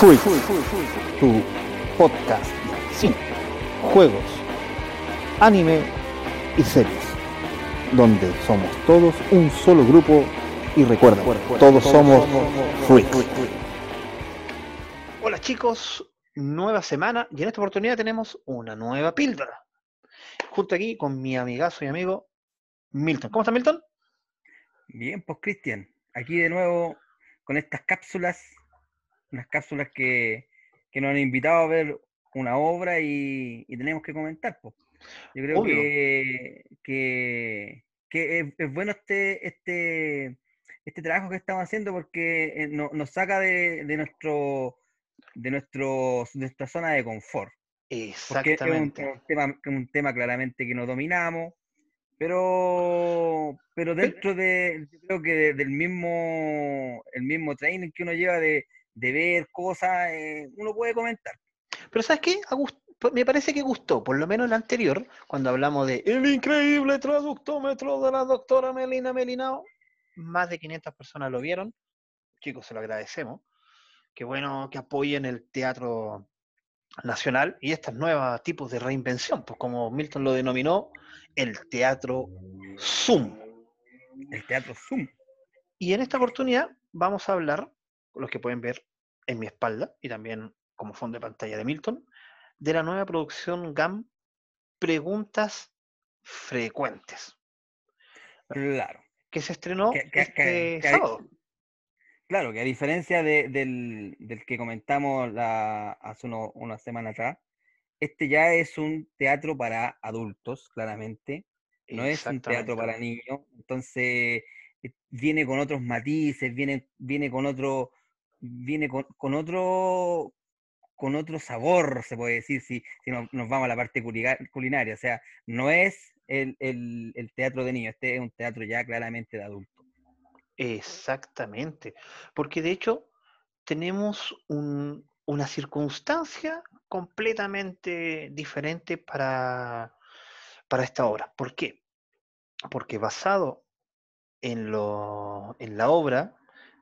Freak, tu podcast sin juegos, anime y series, donde somos todos un solo grupo y recuerda, todos somos Freak. Hola chicos, nueva semana y en esta oportunidad tenemos una nueva píldora. Junto aquí con mi amigazo y amigo Milton. ¿Cómo está Milton? Bien, pues Cristian, aquí de nuevo con estas cápsulas, unas cápsulas que, que nos han invitado a ver una obra y, y tenemos que comentar. Pues. Yo creo Obvio. que, que, que es, es bueno este, este, este trabajo que estamos haciendo porque eh, no- nos saca de, de nuestro de nuestro, nuestra zona de confort. Porque es un, Exactamente. un tema, un tema claramente que no dominamos, pero, pero dentro de, yo creo que de- del mismo, el mismo training que uno lleva de, de ver cosas, eh, uno puede comentar. Pero ¿sabes qué? Pues, Me parece que gustó, por lo menos el anterior, cuando hablamos de El increíble traductómetro de la doctora Melina Melinao. Más de 500 personas lo vieron. Chicos, se lo agradecemos. Qué bueno que apoyen el teatro nacional y estos nuevos tipos de reinvención, pues como Milton lo denominó, el teatro Zoom. El teatro Zoom. Y en esta oportunidad vamos a hablar, los que pueden ver en mi espalda y también como fondo de pantalla de Milton, de la nueva producción GAM Preguntas Frecuentes, Claro. que se estrenó Que- que- este que- sábado. Claro, que a diferencia de- del, del que comentamos la, hace uno- una semana atrás, este ya es un teatro para adultos, claramente. No es un teatro para niños. Entonces, eh, viene con otros matices, viene, viene con otro, viene con, con otro, con otro sabor, se puede decir, si, si nos, vamos a la parte culinaria. O sea, no es el, el- teatro de niños, este es un teatro ya claramente de adultos. Exactamente. Porque de hecho tenemos un- una circunstancia completamente diferente para, para esta obra. ¿Por qué? Porque basado en, lo, en la obra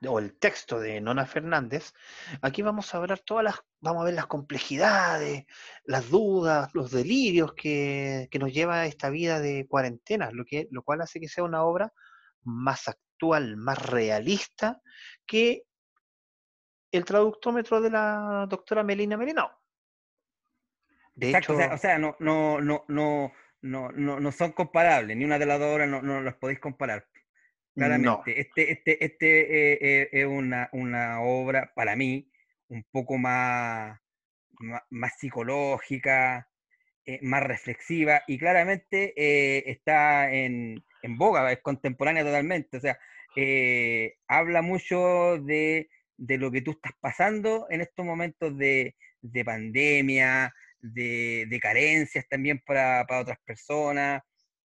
o el texto de Nona Fernández, aquí vamos a hablar todas las, vamos a ver las complejidades, las dudas, los delirios que, que nos lleva esta vida de cuarentena, lo, que, lo cual hace que sea una obra más actual, más realista que el traductómetro de la doctora Melina Melinao. De Exacto, o sea, hecho, o sea, no, no, no, no, no, no, no son comparables, ni una de las dos obras no, no las podéis comparar. Claramente, este, este, este eh, eh, es una, una obra para mí un poco más, más, psicológica, eh, más reflexiva y claramente está en, en boga, es contemporánea totalmente. O sea, habla mucho de, de lo que tú estás pasando en estos momentos de, de pandemia, de, de carencias también para, para otras personas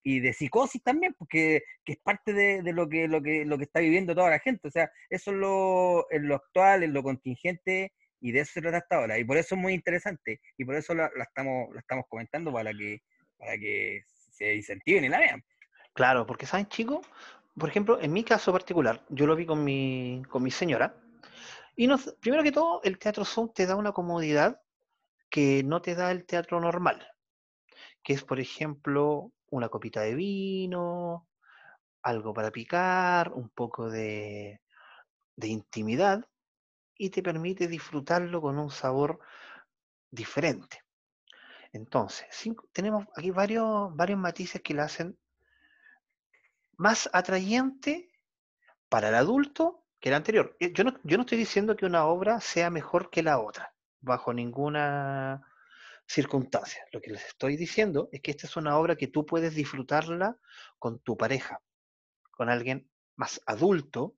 y de psicosis también, porque que es parte de, de lo, que, lo, que, lo que está viviendo toda la gente. O sea, eso es lo, lo actual, es lo contingente y de eso se trata hasta ahora. Y por eso es muy interesante. Y por eso la, la estamos, la estamos comentando para que, para que se incentiven y la vean. Claro, porque saben, chicos, por ejemplo, en mi caso particular, yo lo vi con mi, con mi señora, y nos, primero que todo, el teatro Zoom te da una comodidad que no te da el teatro normal, que es, por ejemplo, una copita de vino, algo para picar, un poco de, de intimidad, y te permite disfrutarlo con un sabor diferente. Entonces, tenemos aquí varios, varios matices que la hacen más atrayente para el adulto que la anterior. Eh, Yo no, yo no estoy diciendo que una obra sea mejor que la otra, bajo ninguna circunstancia. Lo que les estoy diciendo es que esta es una obra que tú puedes disfrutarla con tu pareja, con alguien más adulto.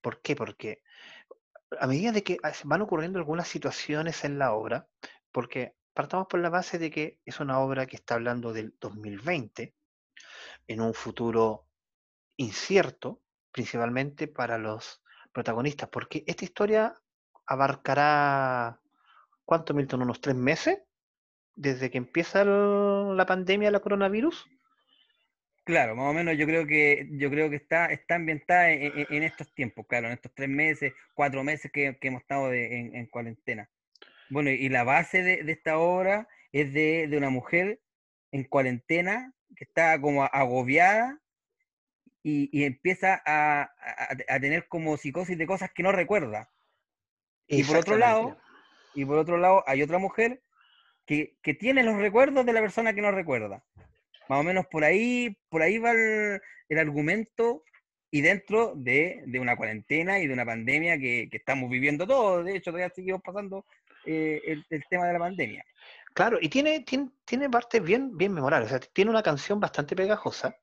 ¿Por qué? Porque a medida de que van ocurriendo algunas situaciones en la obra, porque partamos por la base de que es una obra que está hablando del 2020, en un futuro incierto, principalmente para los protagonistas, porque esta historia abarcará, ¿cuánto, Milton? ¿Unos tres meses? Desde que empieza el- la pandemia, la coronavirus. Claro, más o menos yo creo que yo creo que está, está ambientada en, estos tiempos, claro, en estos tres meses, cuatro meses que, hemos estado en, cuarentena. Bueno, y la base de, esta obra es de, una mujer en cuarentena que está como agobiada y, empieza a, tener como psicosis de cosas que no recuerda. Y por otro lado, y por otro lado hay otra mujer que, que tiene los recuerdos de la persona que no recuerda. Más o menos por ahí, por ahí va el, argumento y dentro de, una cuarentena y de una pandemia que, estamos viviendo todos. De hecho, todavía seguimos pasando eh, el, tema de la pandemia. Claro, y tiene, tiene, tiene partes bien, bien memorables. O sea, tiene una canción bastante pegajosa,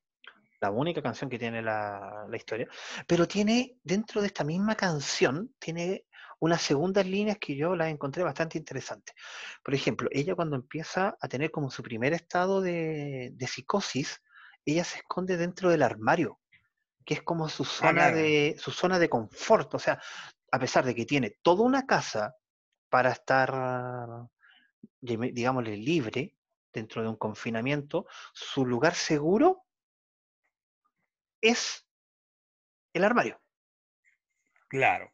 la única canción que tiene la, la, historia, pero tiene, dentro de esta misma canción, tiene unas segundas líneas que yo las encontré bastante interesantes. Por ejemplo, ella cuando empieza a tener como su primer estado de, psicosis, ella se esconde dentro del armario, que es como su ah, zona, de, su zona de confort. O sea, a pesar de que tiene toda una casa para estar, digámosle, libre dentro de un confinamiento, su lugar seguro es el armario. Claro.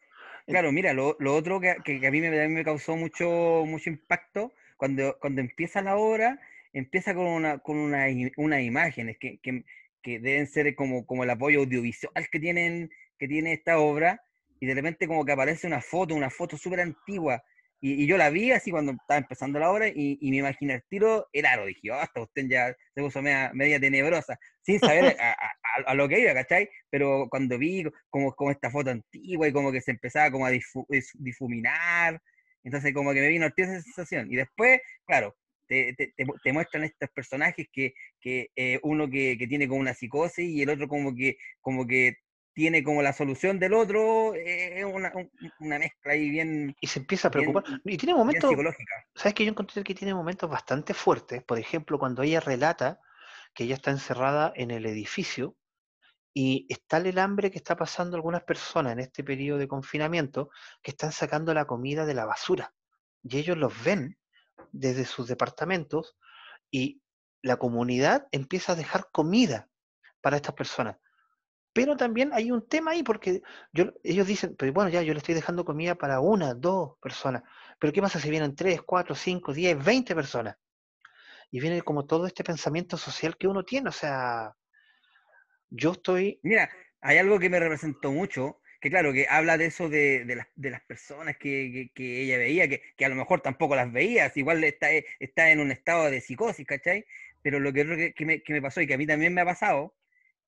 Claro, mira, lo, otro que, a mí me, me, causó mucho, mucho impacto, cuando, cuando empieza la obra, empieza con, una, con una, unas imágenes que, que, deben ser como, como el apoyo audiovisual que, tienen, que tiene esta obra, y de repente como que aparece una foto, una foto súper antigua, y, yo la vi así cuando estaba empezando la obra y, me imaginé el tiro el aro. Dije, oh, hasta usted ya se puso media, media tenebrosa, sin saber a, lo que iba, ¿cachai? Pero cuando vi como, como esta foto antigua y como que se empezaba como a difuminar, entonces como que me vino esa sensación. Y después, claro, te, te, te, muestran estos personajes que, que eh, uno que, que, tiene como una psicosis y el otro como que, como que tiene como la solución del otro, eh, es una, mezcla ahí bien... Y se empieza a preocupar. y tiene momentos... ¿Sabes que yo encontré que tiene momentos bastante fuertes? Por ejemplo, cuando ella relata que ella está encerrada en el edificio y está el hambre que está pasando algunas personas en este periodo de confinamiento que están sacando la comida de la basura. Y ellos los ven desde sus departamentos y la comunidad empieza a dejar comida para estas personas. Pero también hay un tema ahí porque yo, ellos dicen, pero bueno, ya yo le estoy dejando comida para una, dos personas. Pero ¿qué pasa si vienen tres, cuatro, cinco, diez, veinte personas? Y viene como todo este pensamiento social que uno tiene. O sea, yo estoy... Mira, hay algo que me representó mucho, que claro, que habla de eso de, las, personas que, ella veía, que, a lo mejor tampoco las veía, igual está, está en un estado de psicosis, ¿cachai? Pero lo que, que, me, que me pasó y que a mí también me ha pasado,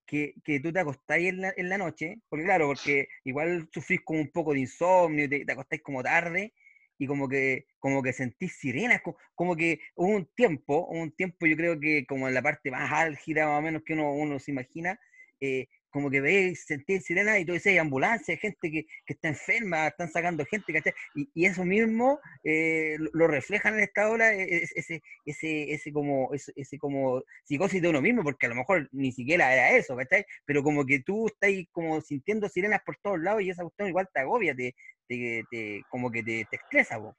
que, que, tú te acostáis en la, en la, noche, porque claro, porque igual sufrís como un poco de insomnio, te, te acostáis como tarde y como que, como que sentís sirenas, como, que hubo un tiempo, un tiempo yo creo que como en la parte más álgida más o menos que uno, uno se imagina, eh, como que veis, sentís sirena y tú dices, hay ambulancia, gente que, que, está enferma, están sacando gente, ¿cachai? Y, y eso mismo eh, lo reflejan en esta obra, e, e, ese, ese, ese, como, ese, como psicosis de uno mismo, porque a lo mejor ni siquiera era eso, ¿cachai? Pero como que tú estás como sintiendo sirenas por todos lados y esa cuestión igual te agobia, te, te, como que te, te estresa, vos.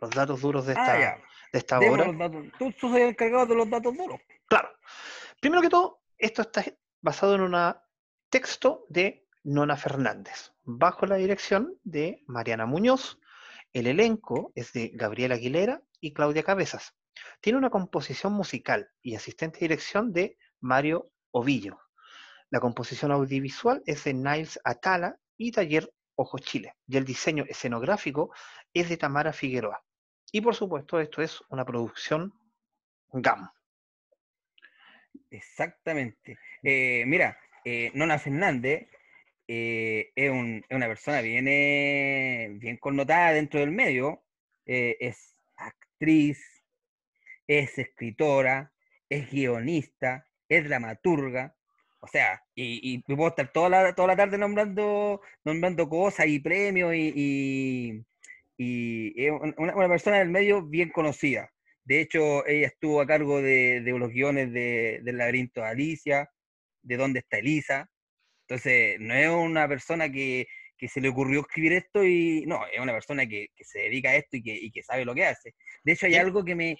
Los datos duros de ah, esta, de esta obra. Tú, tú el encargado de los datos duros. Claro. Primero que todo, esto está basado en un texto de Nona Fernández, bajo la dirección de Mariana Muñoz. El elenco es de Gabriela Aguilera y Claudia Cabezas. Tiene una composición musical y asistente de dirección de Mario Ovillo. La composición audiovisual es de Niles Atala y Taller Ojo Chile. Y el diseño escenográfico es de Tamara Figueroa. Y por supuesto, esto es una producción GAM. Exactamente. Eh, mira, eh, Nona Fernández eh, es, una persona bien, bien connotada dentro del medio. es actriz, es escritora, es guionista, es dramaturga. O sea, y, y puedo estar toda la, toda la tarde nombrando, nombrando cosas y premios y, y, es una, una persona del medio bien conocida. De hecho, ella estuvo a cargo de, los guiones de, del laberinto de Alicia, de dónde está Elisa. Entonces, no es una persona que, se le ocurrió escribir esto y no, es una persona que, se dedica a esto y que, sabe lo que hace. De hecho, hay algo que me...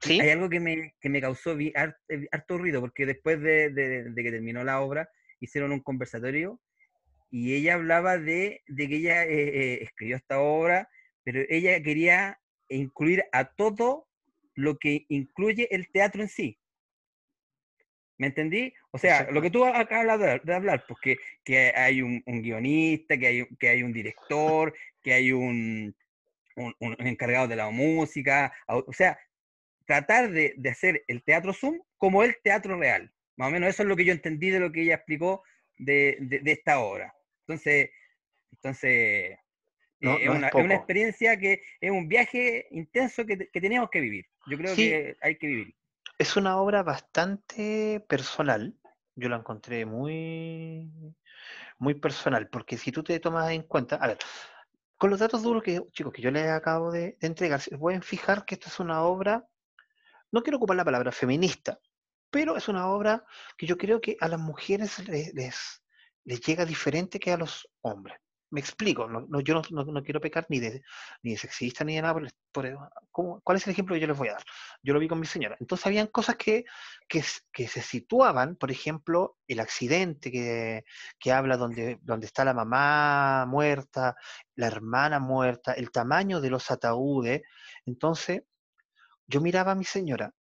¿Sí? Hay algo que me, que me causó eh, harto ruido, porque después de, de- de que terminó la obra, hicieron un conversatorio y ella hablaba de, de que ella eh, eh, escribió esta obra, pero ella quería incluir a todo lo que incluye el teatro en sí. ¿Me entendí? O sea, Exacto. lo que tú acabas de, de hablar, pues que, hay un, un guionista, que hay, que hay un director, que hay un, un, un encargado de la música, o sea, tratar de, de hacer el teatro Zoom como el teatro real. Más o menos eso es lo que yo entendí de lo que ella explicó de, de- de esta obra. Entonces, entonces No- eh, es, no una, es una poco. experiencia que es un viaje intenso que, que teníamos que vivir. Yo creo Sí. que hay que vivir. Es una obra bastante personal. Yo la encontré muy, muy personal, porque si tú te tomas en cuenta, a ver, con los datos duros que, chicos, que yo les acabo de, de entregar, se pueden fijar que esta es una obra, no quiero ocupar la palabra feminista, pero es una obra que yo creo que a las mujeres les, les, les llega diferente que a los hombres. Me explico, no, yo no, quiero pecar ni de, ni de sexista ni de nada. Por, el- por- ¿cómo- ¿Cuál es el ejemplo que yo les voy a dar? Yo lo vi con mi señora. Entonces habían cosas que, que se situaban, por ejemplo, el accidente que, que habla donde, donde está la mamá muerta, la hermana muerta, el tamaño de los ataúdes. Entonces, yo miraba a mi señora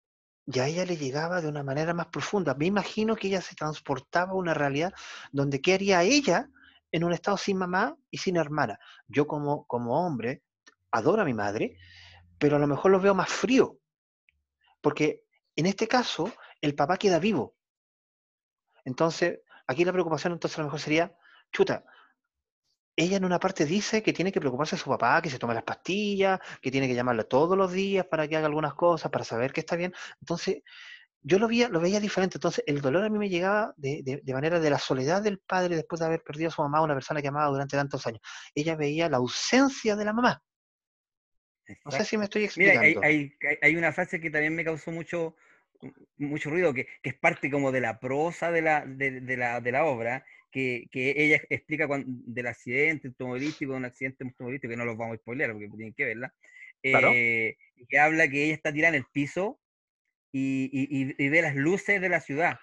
y a ella le llegaba de una manera más profunda. Me imagino que ella se transportaba a una realidad donde qué haría ella en un estado sin mamá y sin hermana. Yo como, como hombre adoro a mi madre, pero a lo mejor lo veo más frío, porque en este caso el papá queda vivo. Entonces, aquí la preocupación entonces a lo mejor sería, chuta, ella en una parte dice que tiene que preocuparse de su papá, que se tome las pastillas, que tiene que llamarlo todos los días para que haga algunas cosas, para saber que está bien. Entonces, yo lo veía, lo veía diferente. Entonces, el dolor a mí me llegaba de, de- de manera de la soledad del padre después de haber perdido a su mamá, una persona que amaba durante tantos años. Ella veía la ausencia de la mamá. No sé si me estoy Mira, hay, explicando. hay- hay- una frase que también me causó mucho, mucho ruido, que, que es parte como de la prosa de la, de, de la, de la obra, que, que ella explica cuan- del accidente automovilístico, de un accidente automovilístico, que no los vamos a spoilear porque tienen que verla, Claro. eh, y que habla que ella está tirada en el piso y, y- ve las luces de la ciudad.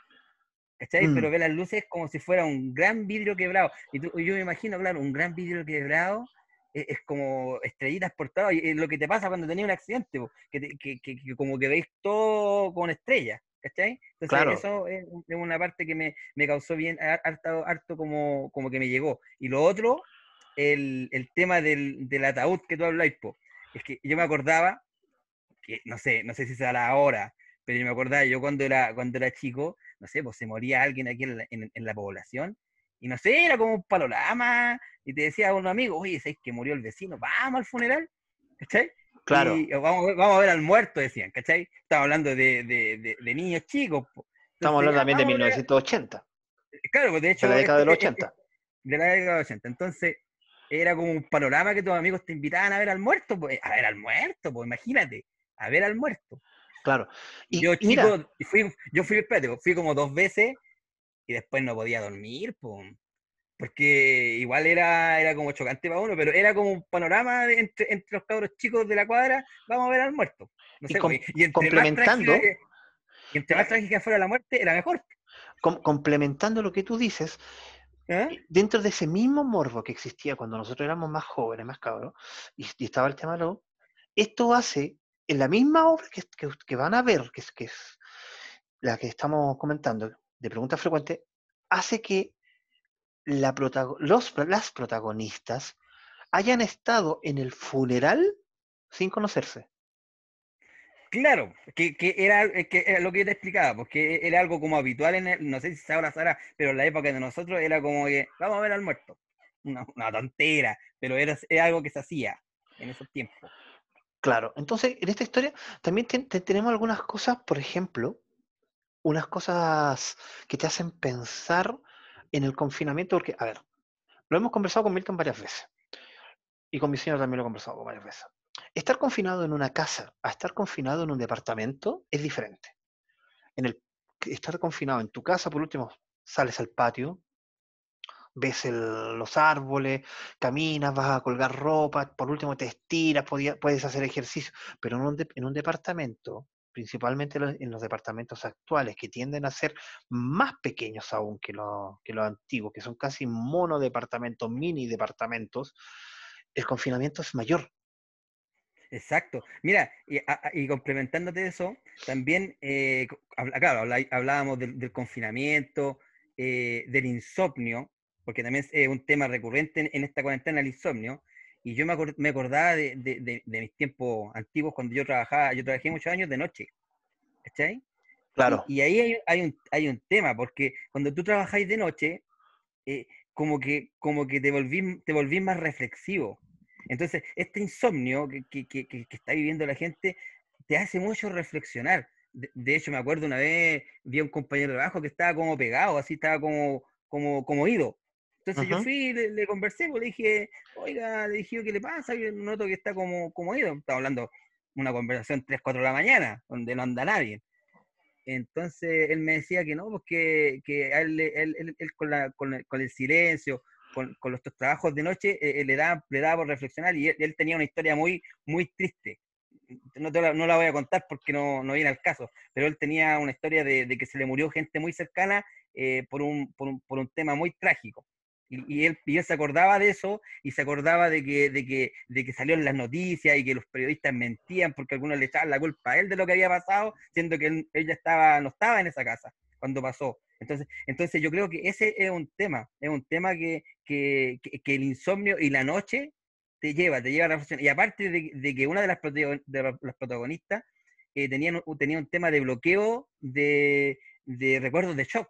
¿Cachai? Mm. Pero ve las luces como si fuera un gran vidrio quebrado. Y tú- yo me imagino, claro, un gran vidrio quebrado e- es, como estrellitas por todo. Y es lo que te pasa cuando tenés un accidente, po, que, te- que- que- que como que veis todo con estrellas. ¿Cachai? Entonces, Claro. eso es, un- es una parte que me, me causó bien, har- harto, harto como, como que me llegó. Y lo otro, el, el tema del, del ataúd que tú habláis, po. es que yo me acordaba, que no sé, no sé si será ahora, pero yo me acordaba, yo cuando era, cuando era chico, no sé, pues se moría alguien aquí en la, en- en la población, y no sé, era como un panorama, y te decía a un amigo, oye, ¿sabes que murió el vecino? Vamos al funeral, ¿cachai? Claro. Y, vamos, a ver- vamos a ver al muerto, decían, ¿cachai? Estaba hablando de, de- de- de niños chicos. Estamos hablando también de vamos a ver- 1980, Claro, pues de hecho. de la década del este- 80. de la década del 80. Entonces, era como un panorama que tus amigos te invitaban a ver al muerto, pues, a ver al muerto, pues imagínate, a ver al muerto. Claro. Y, yo mira, chico, fui, yo fui, espérate, fui como dos veces y después no podía dormir, pues, porque igual era, era como chocante para uno, pero era como un panorama entre, entre los cabros chicos de la cuadra, vamos a ver al muerto. No Y sé, com- pues, y entre complementando- más trágica, y entre más trágica fuera la muerte, era mejor. com- complementando lo que tú dices, ¿ah? dentro de ese mismo morbo que existía cuando nosotros éramos más jóvenes, más cabros, y, y estaba el tema de lo, esto hace, en la misma obra que, van a ver, que es, la que estamos comentando, de preguntas frecuentes, hace que los, las protagonistas hayan estado en el funeral sin conocerse. Claro, que, eh, era lo que yo te explicaba, porque era algo como habitual en el, no sé si ahora Sara, pero en la época de nosotros era como que vamos a ver al muerto. Una, una tontera, pero era, era algo que se hacía en esos tiempos. Claro, entonces en esta historia también ten- te- tenemos algunas cosas, por ejemplo, unas cosas que te hacen pensar en el confinamiento, porque, a ver, lo hemos conversado con Milton varias veces, y con mi señor también lo he conversado varias veces. Estar confinado en una casa a estar confinado en un departamento es diferente. En el estar confinado en tu casa, por último, sales al patio, ves los árboles, caminas, vas a colgar ropa, por último te estiras, puedes hacer ejercicio, pero en un, en un departamento, principalmente en los departamentos actuales, que tienden a ser más pequeños aún que, que los antiguos, que son casi monodepartamentos, mini departamentos, el confinamiento es mayor. Exacto. Mira, y, complementándote eso, también, eh, claro, hablábamos del, confinamiento, eh, del insomnio, porque también es un tema recurrente en, esta cuarentena, el insomnio. Y yo me, acordaba de, mis tiempos antiguos cuando yo trabajaba, yo trabajé muchos años de noche. ¿Cachai? Claro. Y, ahí hay, un, hay un tema, porque cuando tú trabajáis de noche, eh, como que, como que te volvís, te volvís más reflexivo. Entonces, este insomnio que, está viviendo la gente te hace mucho reflexionar. De, hecho, me acuerdo una vez, vi a un compañero de trabajo que estaba como pegado, así estaba como, como, como ido. Entonces yo fui, le, le, conversé, pues, le dije, oiga, le dije, ¿qué le pasa? Yo noto que está como, como ido. Estaba hablando una conversación 3, 4 de la mañana, donde no anda nadie. Entonces él me decía que no, pues que, que él, él, él, con, la, con, con, el silencio, con, con los trabajos de noche, eh, le, daba, le daba por reflexionar y él, tenía una historia muy, muy triste. No, la, no la voy a contar porque no, no, viene al caso, pero él tenía una historia de, de que se le murió gente muy cercana eh, por, un, por, un, por un tema muy trágico. Y, él, y, él, se acordaba de eso y se acordaba de que, de, que, de que salió las noticias y que los periodistas mentían porque algunos le echaban la culpa a él de lo que había pasado, siendo que él, ya estaba, no estaba en esa casa cuando pasó. Entonces, entonces yo creo que ese es un tema, es un tema que, que, que el insomnio y la noche te lleva, te lleva a la reflexión. Y aparte de, de que una de las, de las protagonistas eh, tenía, tenía un tema de bloqueo de, de recuerdos de shock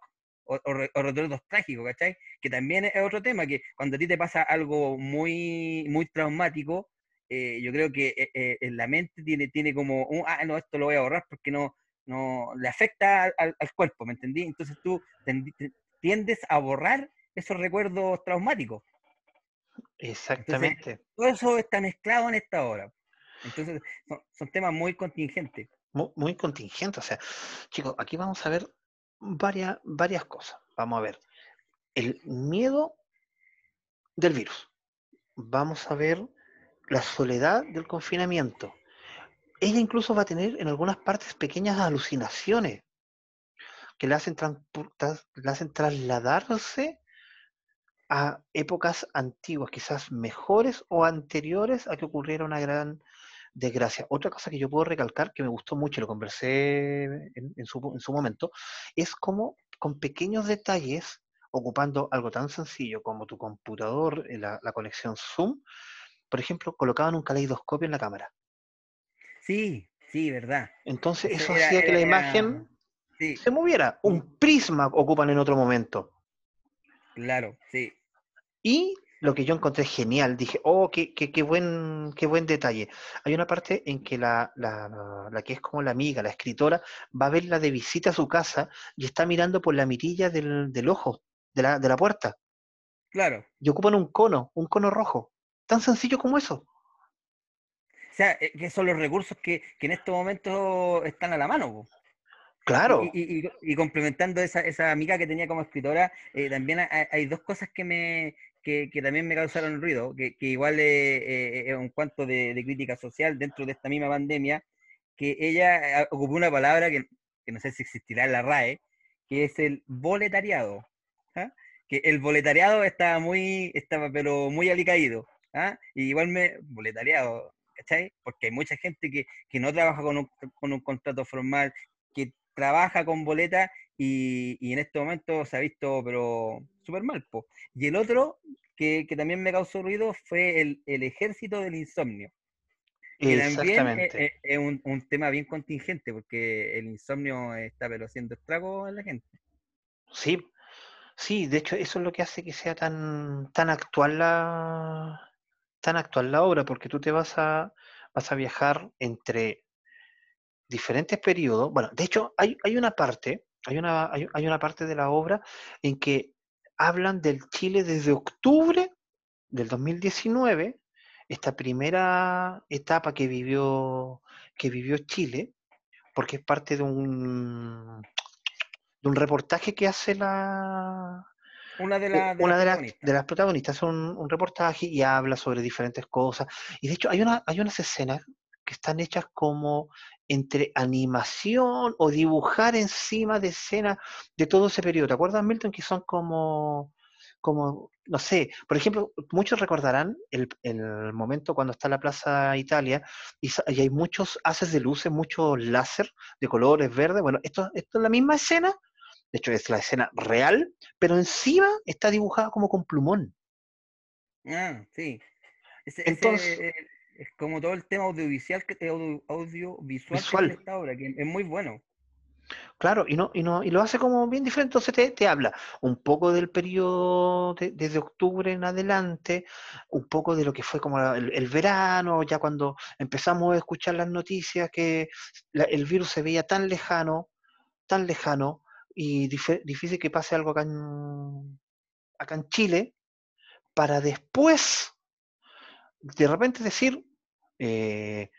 o, o, recuerdos trágicos, ¿cachai? Que también es otro tema, que cuando a ti te pasa algo muy, muy traumático, eh, yo creo que eh, en la mente tiene, tiene como, un, ah, no, esto lo voy a borrar porque no, no le afecta al, al cuerpo, ¿me entendí? Entonces tú tiendes a borrar esos recuerdos traumáticos. Exactamente. todo eso está mezclado en esta hora. Entonces, son, temas muy contingentes. Muy, contingentes. O sea, chicos, aquí vamos a ver varias, varias cosas. Vamos a ver el miedo del virus. Vamos a ver la soledad del confinamiento. Ella incluso va a tener en algunas partes pequeñas alucinaciones que le hacen, le hacen trasladarse a épocas antiguas, quizás mejores o anteriores a que ocurriera una gran desgracia. Otra cosa que yo puedo recalcar, que me gustó mucho, lo conversé en, su, en su, momento, es como con pequeños detalles, ocupando algo tan sencillo como tu computador, eh, la, la conexión Zoom, por ejemplo, colocaban un caleidoscopio en la cámara. Sí, sí, verdad. Entonces eso hacía que la imagen se moviera. Un prisma ocupan en otro momento. Claro, sí. Y lo que yo encontré genial, dije, oh, qué, qué, qué buen, qué buen detalle. Hay una parte en que la, la, la, que es como la amiga, la escritora, va a verla de visita a su casa y está mirando por la mirilla del, del ojo, de la, de la puerta. Claro. Y ocupan un cono, un cono rojo. Tan sencillo como eso. O sea, eh, que son los recursos que, que en estos momentos están a la mano. Claro. Y, complementando esa, esa, amiga que tenía como escritora, eh, también hay, dos cosas que me que, también me causaron ruido, que, igual es, un cuanto de, crítica social dentro de esta misma pandemia, que ella eh, ocupó una palabra que, no sé si existirá en la RAE, que es el boletariado. ¿ah? Que el boletariado estaba muy, estaba pero muy alicaído. ¿ah? Igual me, boletariado, ¿cachai? Porque hay mucha gente que, que no trabaja con un, con un contrato formal, que trabaja con boleta y, en este momento se ha visto, pero súper mal. Po. Y el otro que, también me causó ruido fue el, ejército del insomnio. Que también es, un, tema bien contingente, porque el insomnio está pero haciendo estrago en la gente. Sí, sí, de hecho eso es lo que hace que sea tan, tan actual la tan actual la obra, porque tú te vas a, vas a viajar entre diferentes periodos. Bueno, de hecho, hay, hay una parte, hay una, hay, una parte de la obra en que hablan del Chile desde octubre del 2019, esta primera etapa que vivió, que vivió Chile, porque es parte de un, de un reportaje que hace la, una de, eh, una de, las protagonistas hace un, un, reportaje y habla sobre diferentes cosas. Y de hecho hay, una, hay unas escenas que están hechas como entre animación o dibujar encima de escenas de todo ese periodo. ¿Te acuerdas, Milton, que son como, como no sé, por ejemplo, muchos recordarán el, el momento cuando está la Plaza Italia y, hay muchos haces de luces, muchos láser de colores verdes. Bueno, esto, esto es la misma escena, de hecho es la escena real, pero encima está dibujada como con plumón. Ah, sí. Ese, Entonces- eh, es como todo el tema audiovisual que, audio- audiovisual que Visual. tiene esta obra, que es muy bueno. Claro, y no, y no, y lo hace como bien diferente. Entonces te, te habla un poco del periodo de- desde octubre en adelante, un poco de lo que fue como el, el verano, ya cuando empezamos a escuchar las noticias que la- el virus se veía tan lejano, tan lejano, y difícil que pase algo acá en, acá en Chile, para después de repente decir, eh,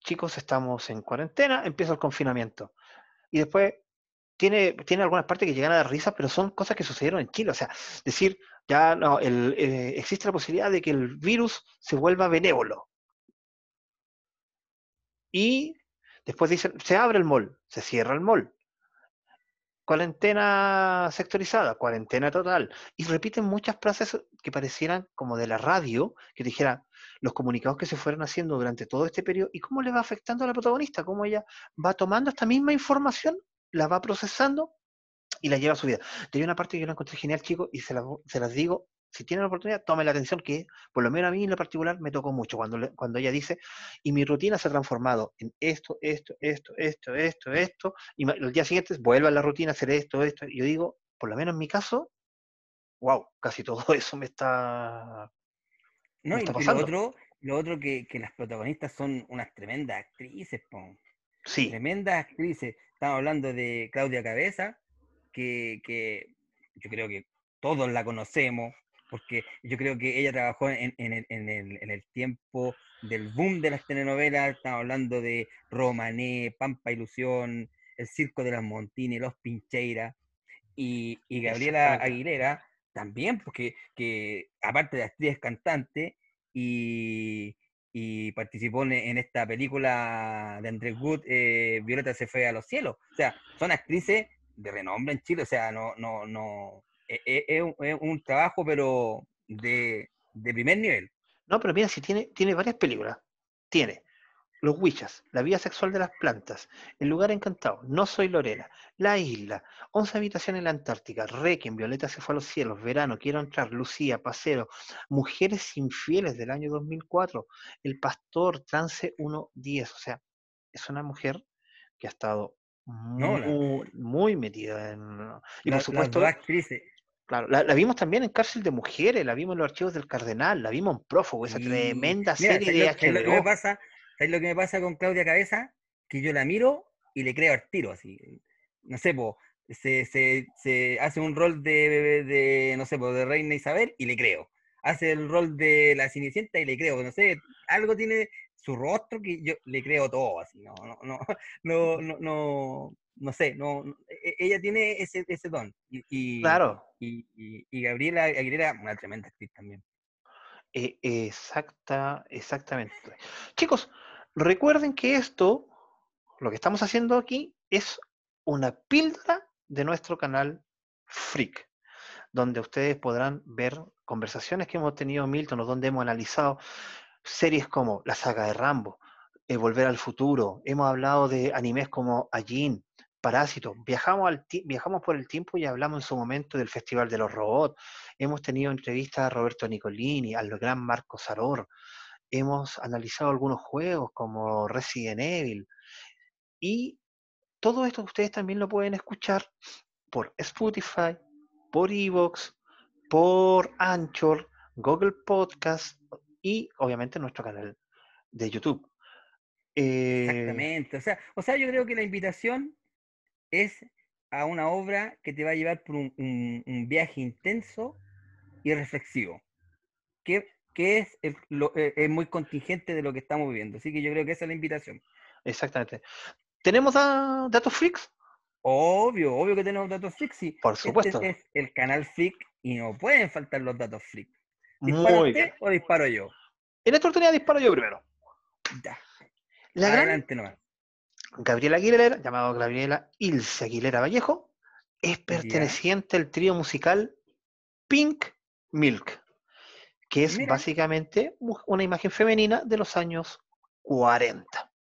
chicos, estamos en cuarentena, empieza el confinamiento. Y después tiene, tiene algunas partes que llegan a dar risa, pero son cosas que sucedieron en Chile. O sea, decir, ya no, eh, existe la posibilidad de que el virus se vuelva benévolo. Y después dicen, se abre el mall, se cierra el mall. Cuarentena sectorizada, cuarentena total. Y repiten muchas frases que parecieran como de la radio, que dijeran los comunicados que se fueron haciendo durante todo este periodo y cómo le va afectando a la protagonista, cómo ella va tomando esta misma información, la va procesando y la lleva a su vida. Y hay una parte que yo la encontré genial, chicos, y se las digo, si tienen la oportunidad, tomen la atención, que por lo menos a mí en lo particular me tocó mucho cuando, le- cuando ella dice, y mi rutina se ha transformado en esto, esto, esto, esto, esto, esto, y los días siguientes vuelve a la rutina a hacer esto, esto, y yo digo, por lo menos en mi caso, wow, casi todo eso me está... No, Me y, lo otro, lo otro que, que las protagonistas son unas tremendas actrices, po. Sí, Tremendas actrices. Estamos hablando de Claudia Cabeza, que, que yo creo que todos la conocemos, porque yo creo que ella trabajó en, en el, en el- en el tiempo del boom de las telenovelas. Estamos hablando de Romané, Pampa Ilusión, El Circo de las Montini, Los Pincheiras. Y, y Gabriela. Aguilera también, porque que, aparte de actriz es cantante y, y participó en, esta película de Andrés Wood, eh, Violeta se fue a los cielos. O sea, son actrices de renombre en Chile, o sea, no, no, no, es, un- es un trabajo, pero de, de primer nivel. no, pero mira, si tiene, tiene varias películas, tiene Los Huichas, La vida sexual de las plantas, El lugar encantado, No soy Lorena, La isla, Once habitaciones en la Antártica, Requiem, Violeta se fue a los cielos, Verano, Quiero entrar, Lucía, Paseo, Mujeres infieles del año 2004, El pastor, Trance 1.10, o sea, es una mujer que ha estado No, la- muy, muy metida en... Y La- por supuesto, las dos actrices. Claro, la, la vimos también en Cárcel de Mujeres, la vimos en los archivos del Cardenal, la vimos en Prófugo, esa y- tremenda mira, serie ¿sabes de lo, sabes lo que me HBO. pasa? ¿Sabes lo que me pasa con Claudia Cabeza? Que yo la miro y le creo al tiro, así. No sé, po, se, se, se hace un rol de, de, no sé, po, de Reina Isabel y le creo. Hace el rol de la Cenicienta y le creo. No sé, algo tiene su rostro que yo le creo todo, así. No, no, no, no, no, no, no sé, no, e- ella tiene ese, ese don. Y, y, Claro, y, y- y Gabriela Aguilera, una tremenda actriz también. e- exacta, exactamente. Chicos, recuerden que esto, lo que estamos haciendo aquí, es una píldora de nuestro canal Freak, donde ustedes podrán ver conversaciones que hemos tenido Milton, o donde hemos analizado series como la saga de Rambo, eh, Volver al Futuro, hemos hablado de animes como Ajin, Parásito, viajamos, al viajamos por el tiempo y hablamos en su momento del Festival de los Robots, hemos tenido entrevistas a Roberto Nicolini, al gran Marco Saror, hemos analizado algunos juegos como Resident Evil, y todo esto ustedes también lo pueden escuchar por Spotify, por Evox, por Anchor, Google Podcast y obviamente nuestro canal de YouTube. Eh, Exactamente. O sea, o sea, yo creo que la invitación es a una obra que te va a llevar por un, un- un viaje intenso y reflexivo, que, que es, el- lo- eh, es muy contingente de lo que estamos viviendo. Así que yo creo que esa es la invitación. exactamente. ¿Tenemos da- datos freaks? Obvio, obvio que tenemos datos freak. sí. Por Este supuesto. es el canal freak y no pueden faltar los datos freak. ¿Dispara Muy usted bien. o disparo yo? En esta oportunidad disparo yo primero. Ya, La gran, adelante nomás. Gabriela Aguilera, llamado Gabriela Ilse Aguilera Vallejo, es perteneciente al trío musical Pink Milk, que es Mira. básicamente una imagen femenina de los años 40.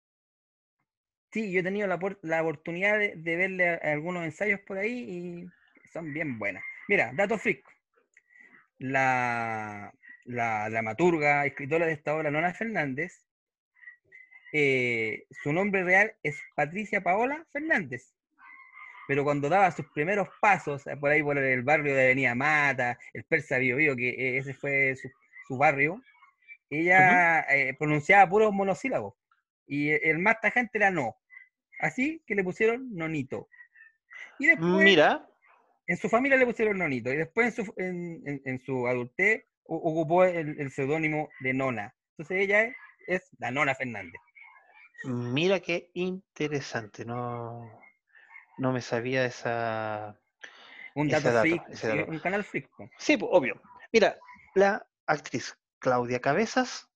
Sí, yo he tenido la, por- la oportunidad de, de verle a- algunos ensayos por ahí y son bien buenas. Mira, dato freak. La, la dramaturga, escritora de esta obra, Nona Fernández, eh, su nombre real es Patricia Paola Fernández. Pero cuando daba sus primeros pasos eh, por ahí por el barrio de Avenida Mata, el Persa Bio Bio, que eh, ese fue su, su barrio, ella eh, pronunciaba puros monosílabos. Y e- el más tajante era no. Así que le pusieron nonito. Y después Mira, en su familia le pusieron nonito. Y después en su, en, en- en su adultez ocupó el, el seudónimo de nona. Entonces ella es, es la nona Fernández. mira qué interesante. No, no me sabía esa. Un dato dato, freak, sí, un canal freak. Sí, obvio. Mira, la actriz Claudia Cabezas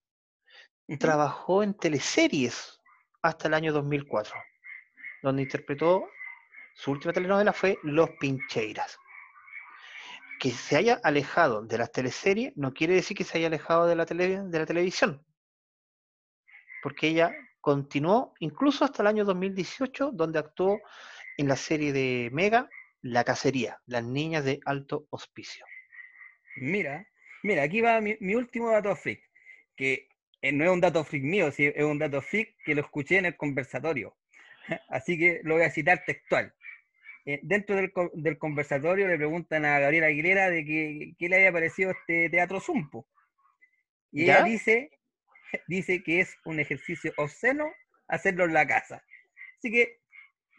trabajó en teleseries hasta el año 2004, donde interpretó su última telenovela fue Los Pincheiras. Que se haya alejado de las teleseries no quiere decir que se haya alejado de la, televisión, porque ella continuó incluso hasta el año 2018, donde actuó en la serie de Mega, La Cacería, Las Niñas de Alto Hospicio. Mira, mira, aquí va mi, mi último dato freak, que eh, no es un dato freak mío, es un dato freak que lo escuché en el conversatorio. Así que lo voy a citar textual. Eh, dentro del, del conversatorio le preguntan a Gabriela Aguilera de que, qué le había parecido este teatro Zumpo. Y ella dice, dice que es un ejercicio obsceno hacerlo en la casa. Así que,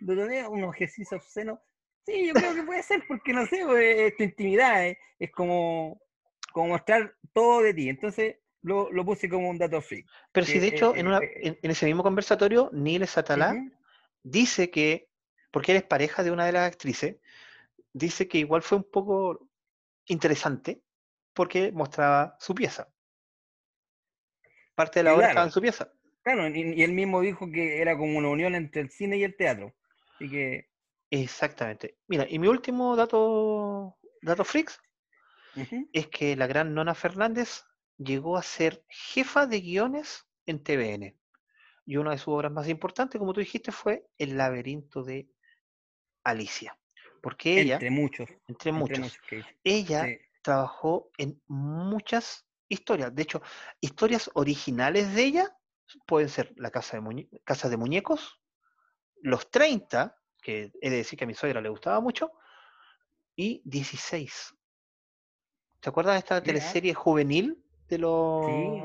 ¿lo tomé un ejercicio obsceno? Sí, yo creo que puede ser, porque no sé, es tu intimidad, eh, es como, como mostrar todo de ti. Entonces lo, lo puse como un dato freak. Pero si de hecho eh, en, una- eh, en- en ese mismo conversatorio, Neil Satalá dice que, porque él es pareja de una de las actrices, dice que igual fue un poco interesante porque mostraba su pieza. Parte de la obra claro. estaba en su pieza. Claro, y, y él mismo dijo que era como una unión entre el cine y el teatro. Así que, Exactamente. Mira, y mi último dato, dato freaks es que la gran Nona Fernández llegó a ser jefa de guiones en TVN. Y una de sus obras más importantes, como tú dijiste, fue El laberinto de Alicia. Porque ella, entre muchos, entre entre muchos, que ella Sí. trabajó en muchas historias. De hecho, historias originales de ella pueden ser La Casa de, Muñe- Casa de Muñecos, Los 30, que he de decir que a mi suegra le gustaba mucho, y 16. ¿Te acuerdas de esta teleserie juvenil de los, Sí.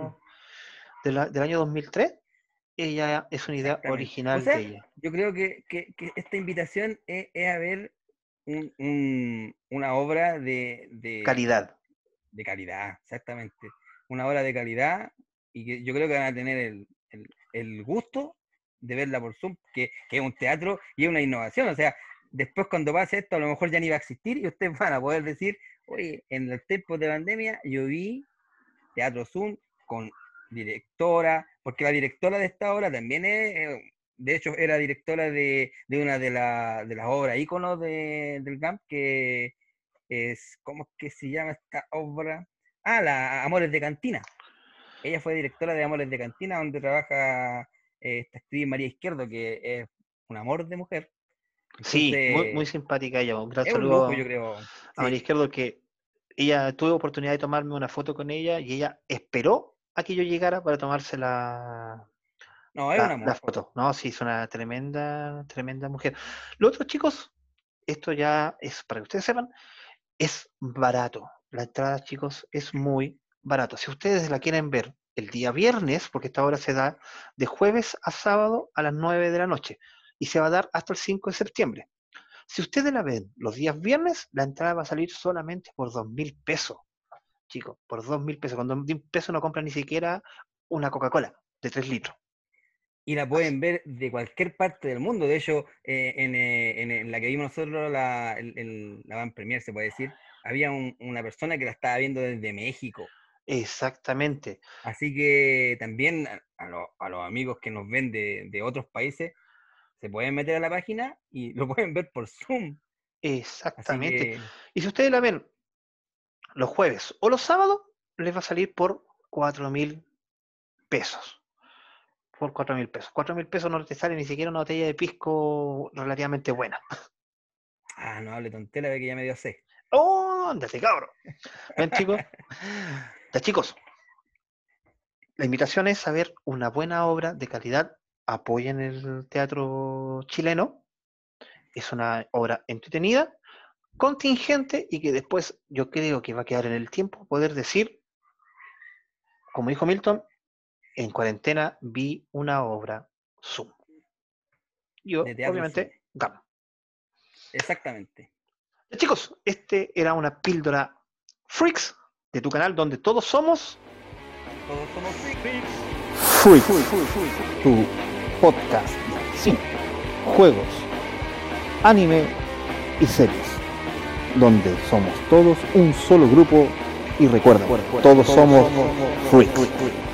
de la- del año 2003? Ella es una idea original O sea, de ella. Yo creo que, que- que esta invitación es, es a ver un- un- una obra de, de, Calidad. de calidad, exactamente. Una obra de calidad y que yo creo que van a tener el, el- el gusto de verla por Zoom, que, que es un teatro y es una innovación. O sea, después cuando pase esto, a lo mejor ya ni va a existir y ustedes van a poder decir, oye, en los tiempos de pandemia yo vi teatro Zoom con directora, porque la directora de esta obra también es, eh, de hecho, era directora de, de una de, la- de las obras íconos de, del GAMP, que es, ¿cómo es que se llama esta obra? Ah, la Amores de Cantina. Ella fue directora de Amores de Cantina, donde trabaja eh, esta actriz María Izquierdo, que es un amor de mujer. Sí, muy, muy Entonces, simpática ella. Un gran saludo lujo, yo creo. a María Sí. Izquierdo que ella tuve oportunidad de tomarme una foto con ella y ella esperó a que yo llegara para tomarse la, No, es la, un la amor. foto. No, sí, es una tremenda, tremenda mujer. Lo otro, chicos, esto ya es para que ustedes sepan, es barato. La entrada, chicos, es muy barato. Si ustedes la quieren ver el día viernes, porque esta hora se da de jueves a sábado a las 9 de la noche y se va a dar hasta el 5 de septiembre. Si ustedes la ven los días viernes, la entrada va a salir solamente por dos mil pesos. Chicos, por dos mil pesos. Con dos mil pesos no compran ni siquiera una Coca-Cola de 3 litros. Y la pueden ver de cualquier parte del mundo. De hecho, eh, en, eh, en- en la que vimos nosotros, la, el, el- la Van Premier, se puede decir, había un- una persona que la estaba viendo desde México. Exactamente. Así que también a, a lo- a los amigos que nos ven de, de otros países, se pueden meter a la página y lo pueden ver por Zoom. Exactamente. Y si ustedes la ven los jueves o los sábados, les va a salir por cuatro mil pesos. Por cuatro mil pesos. Cuatro mil pesos no te sale ni siquiera una botella de pisco relativamente buena. Ah, no hable tontera de que ya me dio sed. ¡Oh! Ándate, cabrón. Ven, chicos. Ya, chicos. La invitación es a ver una buena obra de calidad. Apoyen el teatro chileno. Es una obra entretenida, contingente y que después yo creo que va a quedar en el tiempo poder decir, como dijo Milton, en cuarentena vi una obra Zoom. Yo, obviamente, gamo. Exactamente. Chicos, este era una píldora Freaks de tu canal donde todos somos Todos somos freaks. Freaks, tu podcast cine, juegos, anime y series, donde somos todos un solo grupo y recuerda, todos somos Freaks.